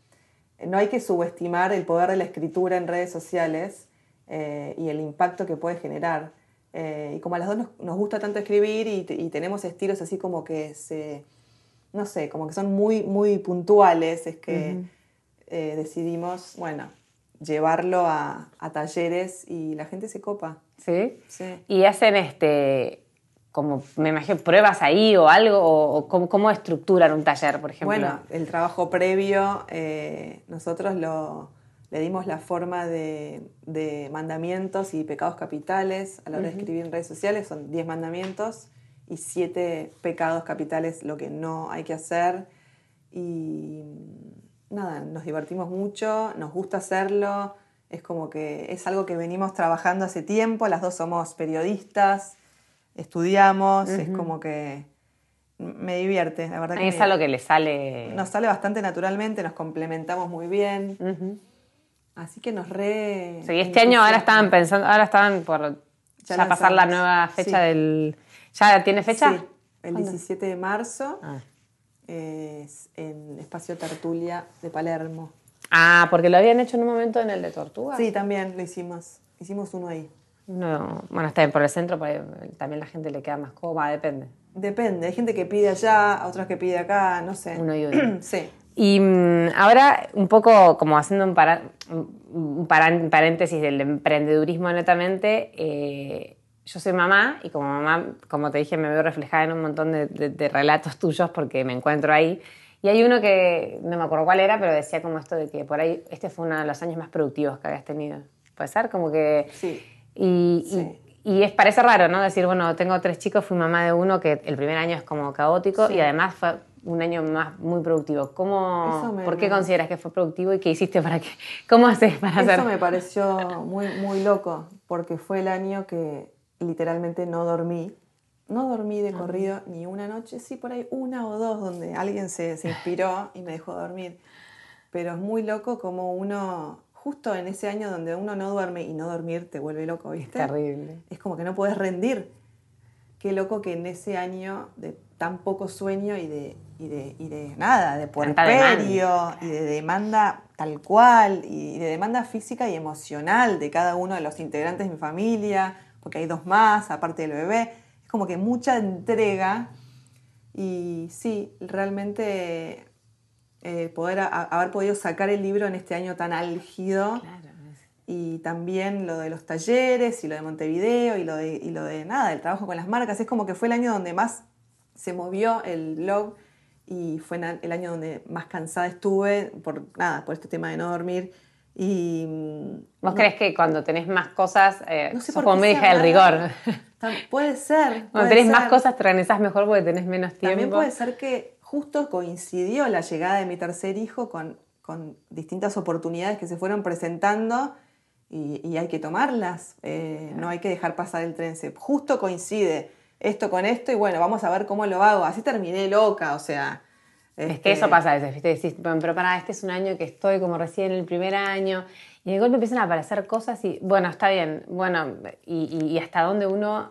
no hay que subestimar el poder de la escritura en redes sociales eh, y el impacto que puede generar. Eh, y como a las dos nos, nos gusta tanto escribir y tenemos estilos así como que se, no sé, como que son muy, muy puntuales, es que eh, decidimos, bueno, llevarlo a, a talleres y la gente se copa. Sí. Sí. Y hacen este, como me imagino, pruebas ahí o algo, o, o cómo, cómo estructuran un taller, por ejemplo. Bueno, el trabajo previo, eh, nosotros lo, le dimos la forma de, de mandamientos y pecados capitales a la hora de escribir en redes sociales, son 10 mandamientos y 7 pecados capitales, lo que no hay que hacer. Y nada, nos divertimos mucho, nos gusta hacerlo, es como que es algo que venimos trabajando hace tiempo, las dos somos periodistas, estudiamos, es como que me divierte, la verdad que es algo que le sale. nos sale bastante naturalmente, nos complementamos muy bien. Así que nos re. Sí, este año ahora estaban pensando, ahora estaban por ya, Ya pasar la nueva fecha Sí. del. ¿Ya tiene fecha? Sí, el 17 de marzo Ah. es en Espacio Tertulia de Palermo. Ah, porque lo habían hecho en un momento en el de Tortuga. Sí, también lo hicimos. Hicimos uno ahí. No, bueno, está bien, por el centro, por ahí, también la gente le queda más cómoda, depende. Depende, hay gente que pide allá, otras que pide acá, no sé. Uno y uno. sí. Y mm, ahora, un poco como haciendo un, paréntesis del emprendedurismo netamente, eh, yo soy mamá y como mamá, como te dije, me veo reflejada en un montón de, relatos tuyos porque me encuentro ahí. Y hay uno que no me acuerdo cuál era, pero decía como esto de que por ahí este fue uno de los años más productivos que habías tenido. ¿Puede ser? Como que... Sí. Y, y, es, parece raro, ¿no? Decir, bueno, tengo tres chicos, fui mamá de uno, que el primer año es como caótico y además fue un año más muy productivo. ¿Cómo, ¿Por qué consideras que fue productivo y qué hiciste para que... ¿Cómo haces para hacer? Eso me pareció muy, muy loco, porque fue el año que literalmente no dormí. No dormí de corrido ni una noche, sí por ahí una o dos donde alguien se, se inspiró y me dejó dormir. Pero es muy loco como uno, justo en ese año donde uno no duerme y no dormir te vuelve loco, ¿viste? terrible. Es como que no puedes rendir. Qué loco que en ese año de tan poco sueño y de, y de, y de nada, de puerperio y de demanda tal cual, y de demanda física y emocional de cada uno de los integrantes de mi familia, porque hay dos más, aparte del bebé. Es como que mucha entrega y sí, realmente eh, poder haber podido sacar el libro en este año tan álgido. Y también lo de los talleres y lo de Montevideo y lo de, y lo de nada, el trabajo con las marcas. Es como que fue el año donde más se movió el blog y fue el año donde más cansada estuve por nada, por este tema de no dormir y, ¿Vos crees que cuando tenés más cosas, eh, no sé como me dije, el rigor? Puede ser. cuando tenés más cosas te organizás mejor porque tenés menos tiempo. También puede ser que justo coincidió la llegada de mi tercer hijo con, con distintas oportunidades que se fueron presentando y, hay que tomarlas. Eh, no hay que dejar pasar el tren. justo coincide esto con esto y bueno, vamos a ver cómo lo hago. Así terminé loca, o sea es que eso este, pasa a veces, ¿viste? Decís, pero para, este es un año que estoy como recién en el primer año, y de golpe empiezan a aparecer cosas y, bueno, está bien, bueno, y, hasta dónde uno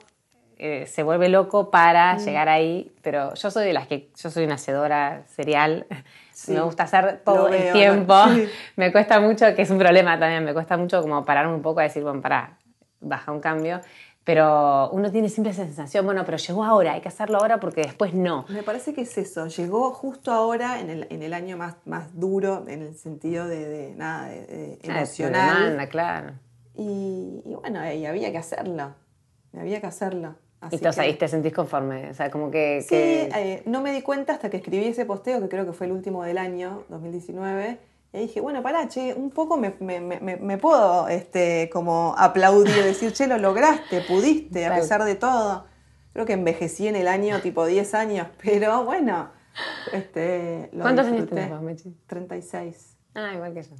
eh, se vuelve loco para mm. llegar ahí, pero yo soy de las que, yo soy una hacedora serial, me gusta hacer todo el tiempo, me cuesta mucho, que es un problema también, me cuesta mucho como pararme un poco a decir, bueno, para, baja un cambio, pero uno tiene siempre esa sensación, bueno, pero llegó ahora, hay que hacerlo ahora porque después no. Me parece que es eso, llegó justo ahora en el, en el año más, más duro, en el sentido de, nada, de, ah, emocional. demanda, claro. Y, bueno, y había que hacerlo, había que hacerlo. Y entonces ahí te sentís conforme, o sea, como que... Sí, eh, no me di cuenta hasta que escribí ese posteo, que creo que fue el último del año, 2019, y dije, bueno, pará, che, un poco me, puedo este, como aplaudir, decir, che, lo lograste, pudiste, a pesar de todo. Creo que envejecí en el año tipo 10 años, pero bueno. Este, ¿Cuántos años tenés Mechi? 36. Ah, igual que yo.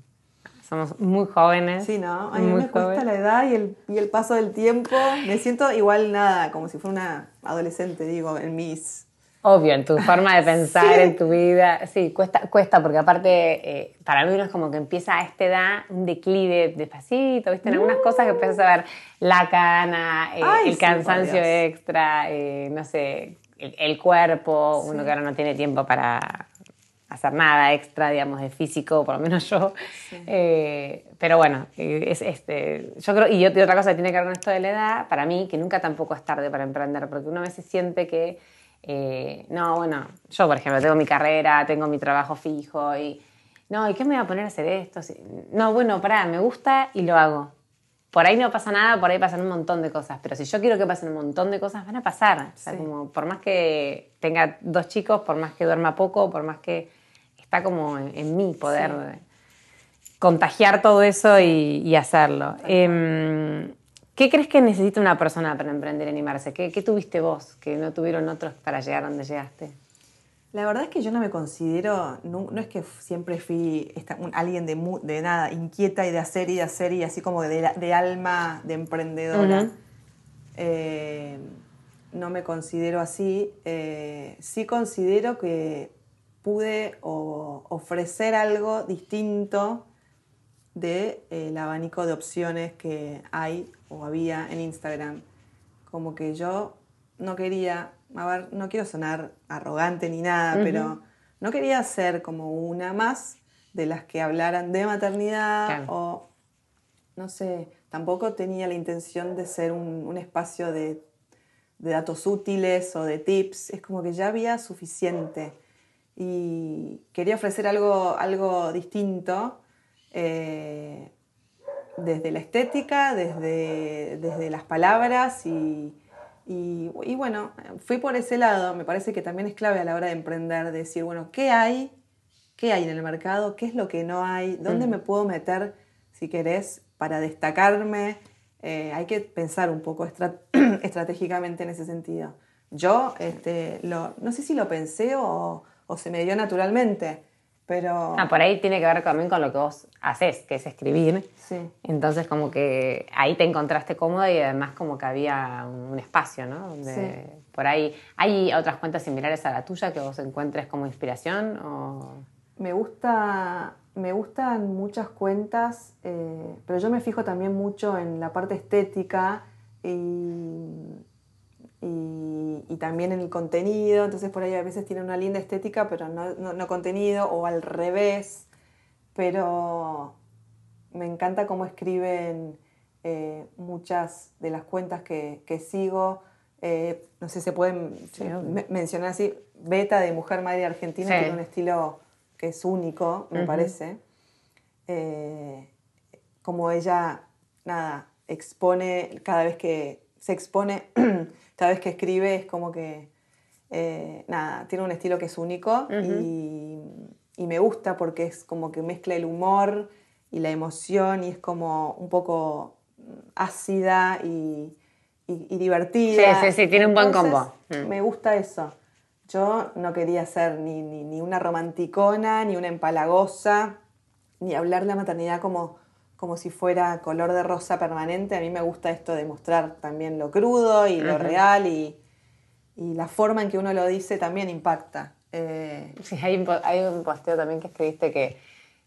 Somos muy jóvenes. Sí, ¿no? A mí me cuesta la edad y el, y el paso del tiempo. Me siento igual nada, como si fuera una adolescente, digo, en mis Obvio, en tu forma de pensar, en tu vida. Sí, cuesta, cuesta porque aparte eh, para mí no es como que empieza a esta edad un declive despacito, ¿viste? En algunas cosas que empiezas a ver la cana, eh, el cansancio extra, eh, no sé, el, cuerpo, uno que ahora no tiene tiempo para hacer nada extra, digamos, de físico, por lo menos yo. pero bueno, es, este, yo creo, y, otra cosa que tiene que ver con esto de la edad, para mí, que nunca tampoco es tarde para emprender, porque uno a veces siente que eh, no, bueno, yo por ejemplo tengo mi carrera, tengo mi trabajo fijo y, no, ¿y qué me voy a poner a hacer esto? No, bueno, pará, me gusta y lo hago. Por ahí no pasa nada, por ahí pasan un montón de cosas, pero si yo quiero que pasen un montón de cosas, van a pasar. O sea, como por más que tenga dos chicos, por más que duerma poco, por más que está como en, mí poder contagiar todo eso y, hacerlo. ¿Qué crees que necesita una persona para emprender y animarse? ¿Qué, tuviste vos que no tuvieron otros para llegar donde llegaste? La verdad es que yo no me considero, no, es que siempre fui alguien de, de, nada, inquieta y de hacer y de hacer y así como de, alma de emprendedora. Eh, no me considero así. Eh, sí considero que pude ofrecer algo distinto del de, abanico de opciones que hay o había en Instagram. Como que yo no quería, a ver, no quiero sonar arrogante ni nada, pero no quería ser como una más de las que hablaran de maternidad o, no sé, tampoco tenía la intención de ser un, espacio de, de, datos útiles o de tips, es como que ya había suficiente. Y quería ofrecer algo, algo distinto eh, desde la estética, desde, desde las palabras y, y, bueno, fui por ese lado, me parece que también es clave a la hora de emprender, decir, bueno, ¿qué hay? ¿Qué hay en el mercado? ¿Qué es lo que no hay? ¿Dónde me puedo meter, si querés, para destacarme? Eh, hay que pensar un poco estratégicamente en ese sentido. Yo, este, lo, no sé si lo pensé o, o se me dio naturalmente, pero... Ah, por ahí tiene que ver también con lo que vos haces, que es escribir. Sí. Entonces como que ahí te encontraste cómoda y además como que había un espacio, ¿no? Donde sí. Por ahí, ¿hay otras cuentas similares a la tuya que vos encuentres como inspiración? O... Me gusta... Me gustan muchas cuentas, eh, pero yo me fijo también mucho en la parte estética y y, también en el contenido, entonces por ahí a veces tiene una linda estética, pero no, contenido, o al revés, pero me encanta cómo escriben eh, muchas de las cuentas que, sigo. Eh, no sé si se pueden mencionar así, Beta de Mujer Madre Argentina, que tiene un estilo que es único, me parece. Eh, como ella, nada, expone cada vez que se expone cada vez que escribe es como que, eh, nada, tiene un estilo que es único y, me gusta porque es como que mezcla el humor y la emoción y es como un poco ácida y, divertida. Sí, sí, sí, tiene un buen combo. Mm. Me gusta eso. Yo no quería ser ni, ni, una romanticona, ni una empalagosa, ni hablar de la maternidad como como si fuera color de rosa permanente. A mí me gusta esto de mostrar también lo crudo y lo real y, la forma en que uno lo dice también impacta. Eh, sí, hay un, hay un, posteo también que escribiste que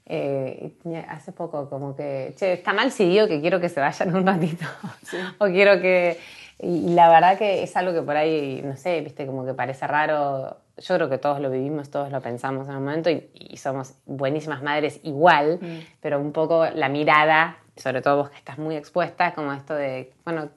eh, hace poco como que, che, está mal si digo que quiero que se vayan un ratito o quiero que... Y la verdad que es algo que por ahí, no sé, viste, como que parece raro yo creo que todos lo vivimos, todos lo pensamos en un momento y, somos buenísimas madres igual, mm. pero un poco la mirada, sobre todo vos que estás muy expuesta, como esto de, bueno,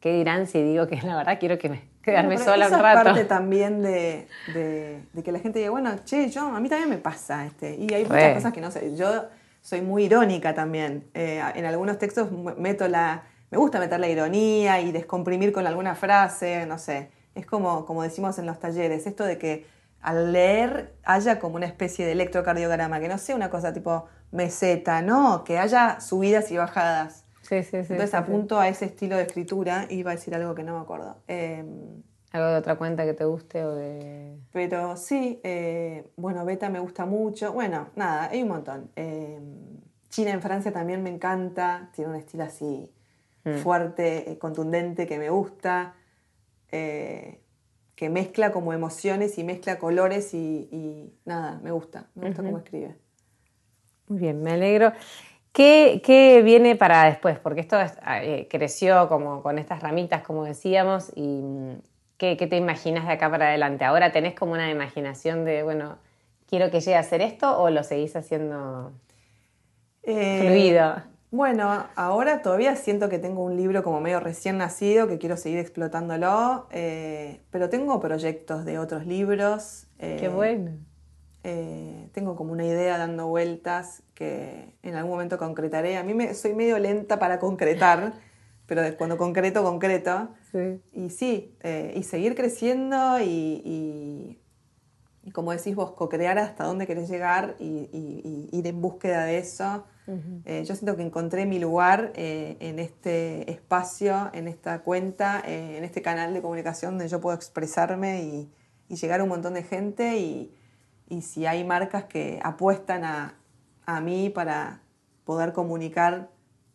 ¿qué dirán si digo que la verdad quiero que me, quedarme sola un rato? parte también de, de, que la gente diga, bueno, che, yo, a mí también me pasa, este, y hay muchas cosas que no sé, yo soy muy irónica también, eh, en algunos textos meto la, me gusta meter la ironía y descomprimir con alguna frase, no sé, es como, como decimos en los talleres, esto de que al leer haya como una especie de electrocardiograma, que no sea una cosa tipo meseta, no, que haya subidas y bajadas. Sí, sí, sí. Entonces apunto a ese estilo de escritura y iba a decir algo que no me acuerdo. Em, ¿Algo de otra cuenta que te guste o de...? Pero sí, eh, bueno, Beta me gusta mucho. Bueno, nada, hay un montón. Em, China en Francia también me encanta, tiene un estilo así mm. fuerte, eh, contundente, que me gusta. Eh, que mezcla como emociones y mezcla colores y, nada, me gusta, me gusta cómo escribe. Muy bien, me alegro. ¿Qué, viene para después? Porque esto eh, creció como con estas ramitas, como decíamos, y mm, ¿qué, te imaginas de acá para adelante? ¿Ahora tenés como una imaginación de, bueno, quiero que llegue a hacer esto o lo seguís haciendo eh, fluido? Bueno, ahora todavía siento que tengo un libro como medio recién nacido, que quiero seguir explotándolo, eh, pero tengo proyectos de otros libros. Eh, Qué bueno. Eh, tengo como una idea dando vueltas que en algún momento concretaré. A mí me, soy medio lenta para concretar, pero cuando concreto, concreto. Sí. Y sí, y seguir creciendo y, como decís vos, co-crear hasta dónde querés llegar y ir en búsqueda de eso. Eh, yo siento que encontré mi lugar eh, en este espacio, en esta cuenta, eh, en este canal de comunicación donde yo puedo expresarme y, llegar a un montón de gente y, si hay marcas que apuestan a, mí para poder comunicar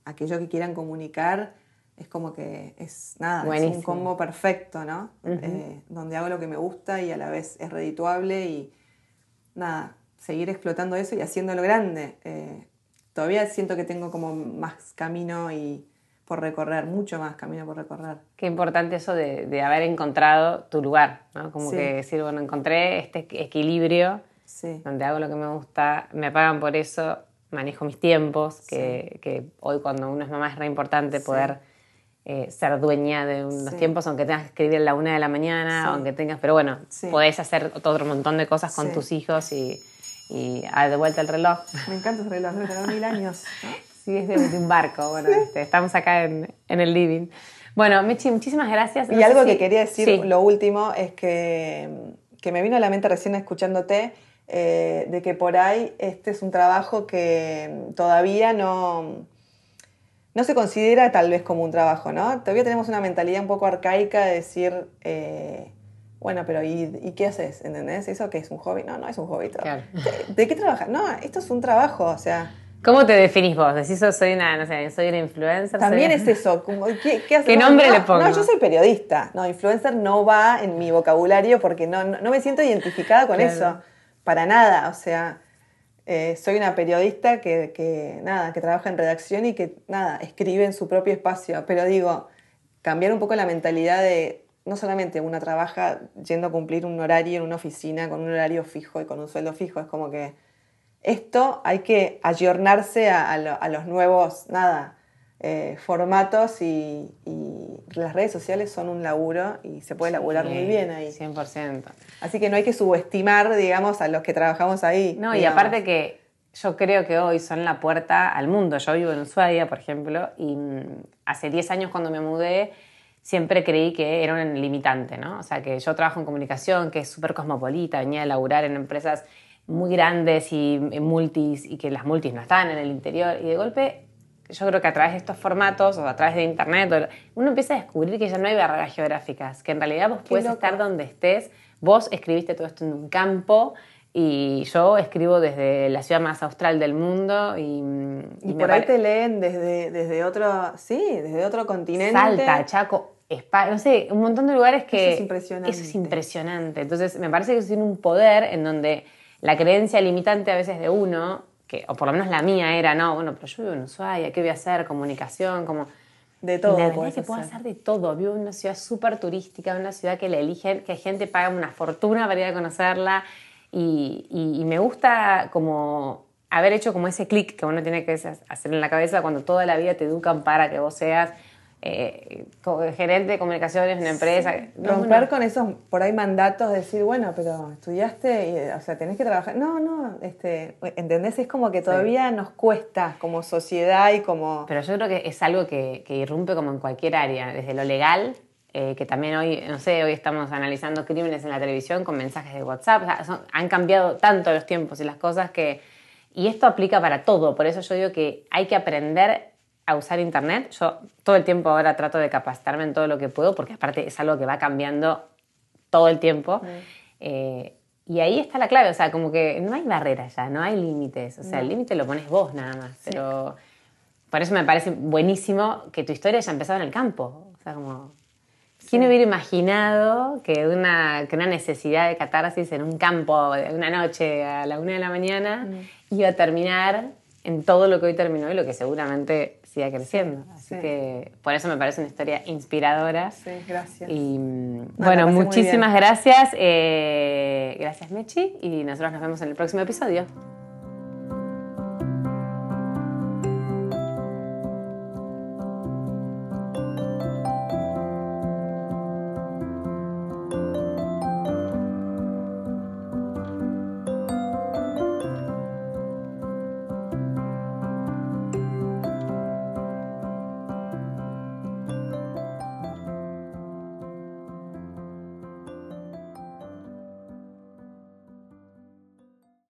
aquello que quieran comunicar, es como que es nada, es un combo perfecto, ¿no? donde hago lo que me gusta y a la vez es redituable y nada, seguir explotando eso y haciéndolo grande. Todavía siento que tengo como más camino y por recorrer, mucho más camino por recorrer. Qué importante eso de, haber encontrado tu lugar, ¿no? Como que decir, bueno, encontré este equilibrio donde hago lo que me gusta, me pagan por eso, manejo mis tiempos, que, hoy cuando uno es mamá es re importante poder eh, ser dueña de unos tiempos, aunque tengas que escribir a la una de la mañana, aunque tengas, pero bueno, podés hacer otro montón de cosas con tus hijos y, y de vuelta el reloj. Me encanta ese reloj, tener mil años. Sí, es de, un barco, bueno, este, estamos acá en, en, el living. Bueno, Michi, muchísimas gracias. y algo que quería decir, lo último, es que, que, me vino a la mente recién escuchándote, eh, de que por ahí este es un trabajo que todavía no no se considera tal vez como un trabajo, ¿no? Todavía tenemos una mentalidad un poco arcaica de decir, eh, bueno, pero ¿y, qué haces? ¿Entendés? ¿Eso qué es un hobby? No, no es un hobby. ¿De, qué trabajas? No, esto es un trabajo, o sea... ¿Cómo te definís vos? ¿Decís soy una, no sé, soy una influencer? También es eso. ¿Qué, qué, ¿Qué nombre le pongo? No, yo soy periodista. No, influencer no va en mi vocabulario porque no, no, me siento identificada con eso. Para nada. O sea, eh, soy una periodista que, nada, que trabaja en redacción y que, nada, escribe en su propio espacio. Pero digo, cambiar un poco la mentalidad de no solamente una trabaja yendo a cumplir un horario en una oficina con un horario fijo y con un sueldo fijo, es como que esto hay que ayornarse a los nuevos, nada, eh, formatos y, las redes sociales son un laburo y se puede laburar muy bien ahí. 100%. Así que no hay que subestimar, digamos, a los que trabajamos ahí. No, y aparte que yo creo que hoy son la puerta al mundo. Yo vivo en Ushuaia, por ejemplo, y mm, hace 10 años cuando me mudé siempre creí que era un limitante, ¿no? O sea, que yo trabajo en comunicación, que es súper cosmopolita, venía a laburar en empresas muy grandes y multis, y que las multis no estaban en el interior, y de golpe yo creo que a través de estos formatos o a través de internet, uno empieza a descubrir que ya no hay barreras geográficas, que en realidad vos puedes estar donde estés, vos escribiste todo esto en un campo y yo escribo desde la ciudad más austral del mundo y, y, por ahí te leen desde, desde otro, sí, desde otro continente. Salta, Chaco, España, no sé, un montón de lugares que... Eso es impresionante. Eso es impresionante. Entonces, me parece que eso tiene un poder en donde la creencia limitante a veces de uno o por lo menos la mía era, no, bueno, pero yo vivo en Ushuaia, ¿qué voy a hacer? Comunicación, como... De todo. De se puede hacer de todo. Vivo en una ciudad súper turística, una ciudad que le eligen, que gente paga una fortuna para ir a conocerla. Y, y, me gusta como haber hecho como ese clic que uno tiene que hacer en la cabeza cuando toda la vida te educan para que vos seas eh, gerente de comunicaciones en una empresa. Romper con esos, por ahí, mandatos, decir, bueno, pero estudiaste, y, o sea, tenés que trabajar. No, no, este, ¿entendés? Es como que todavía nos cuesta como sociedad y como... Pero yo creo que es algo que, irrumpe como en cualquier área, desde lo legal, eh, que también hoy, no sé, hoy estamos analizando crímenes en la televisión con mensajes de WhatsApp. han cambiado tanto los tiempos y las cosas que... Y esto aplica para todo, por eso yo digo que hay que aprender a usar Internet. Yo todo el tiempo ahora trato de capacitarme en todo lo que puedo, porque aparte es algo que va cambiando todo el tiempo. Eh, y ahí está la clave, o sea, como que no hay barreras ya, no hay límites. O sea, el límite lo pones vos nada más. Pero por eso me parece buenísimo que tu historia haya empezado en el campo. O sea, como. ¿Quién hubiera imaginado que una, que una necesidad de catarsis en un campo de una noche a la una de la mañana iba a terminar en todo lo que hoy terminó y lo que seguramente siga creciendo. Así que por eso me parece una historia inspiradora. Sí, gracias. Y bueno, muchísimas gracias. Eh, gracias Mechi y nosotros nos vemos en el próximo episodio.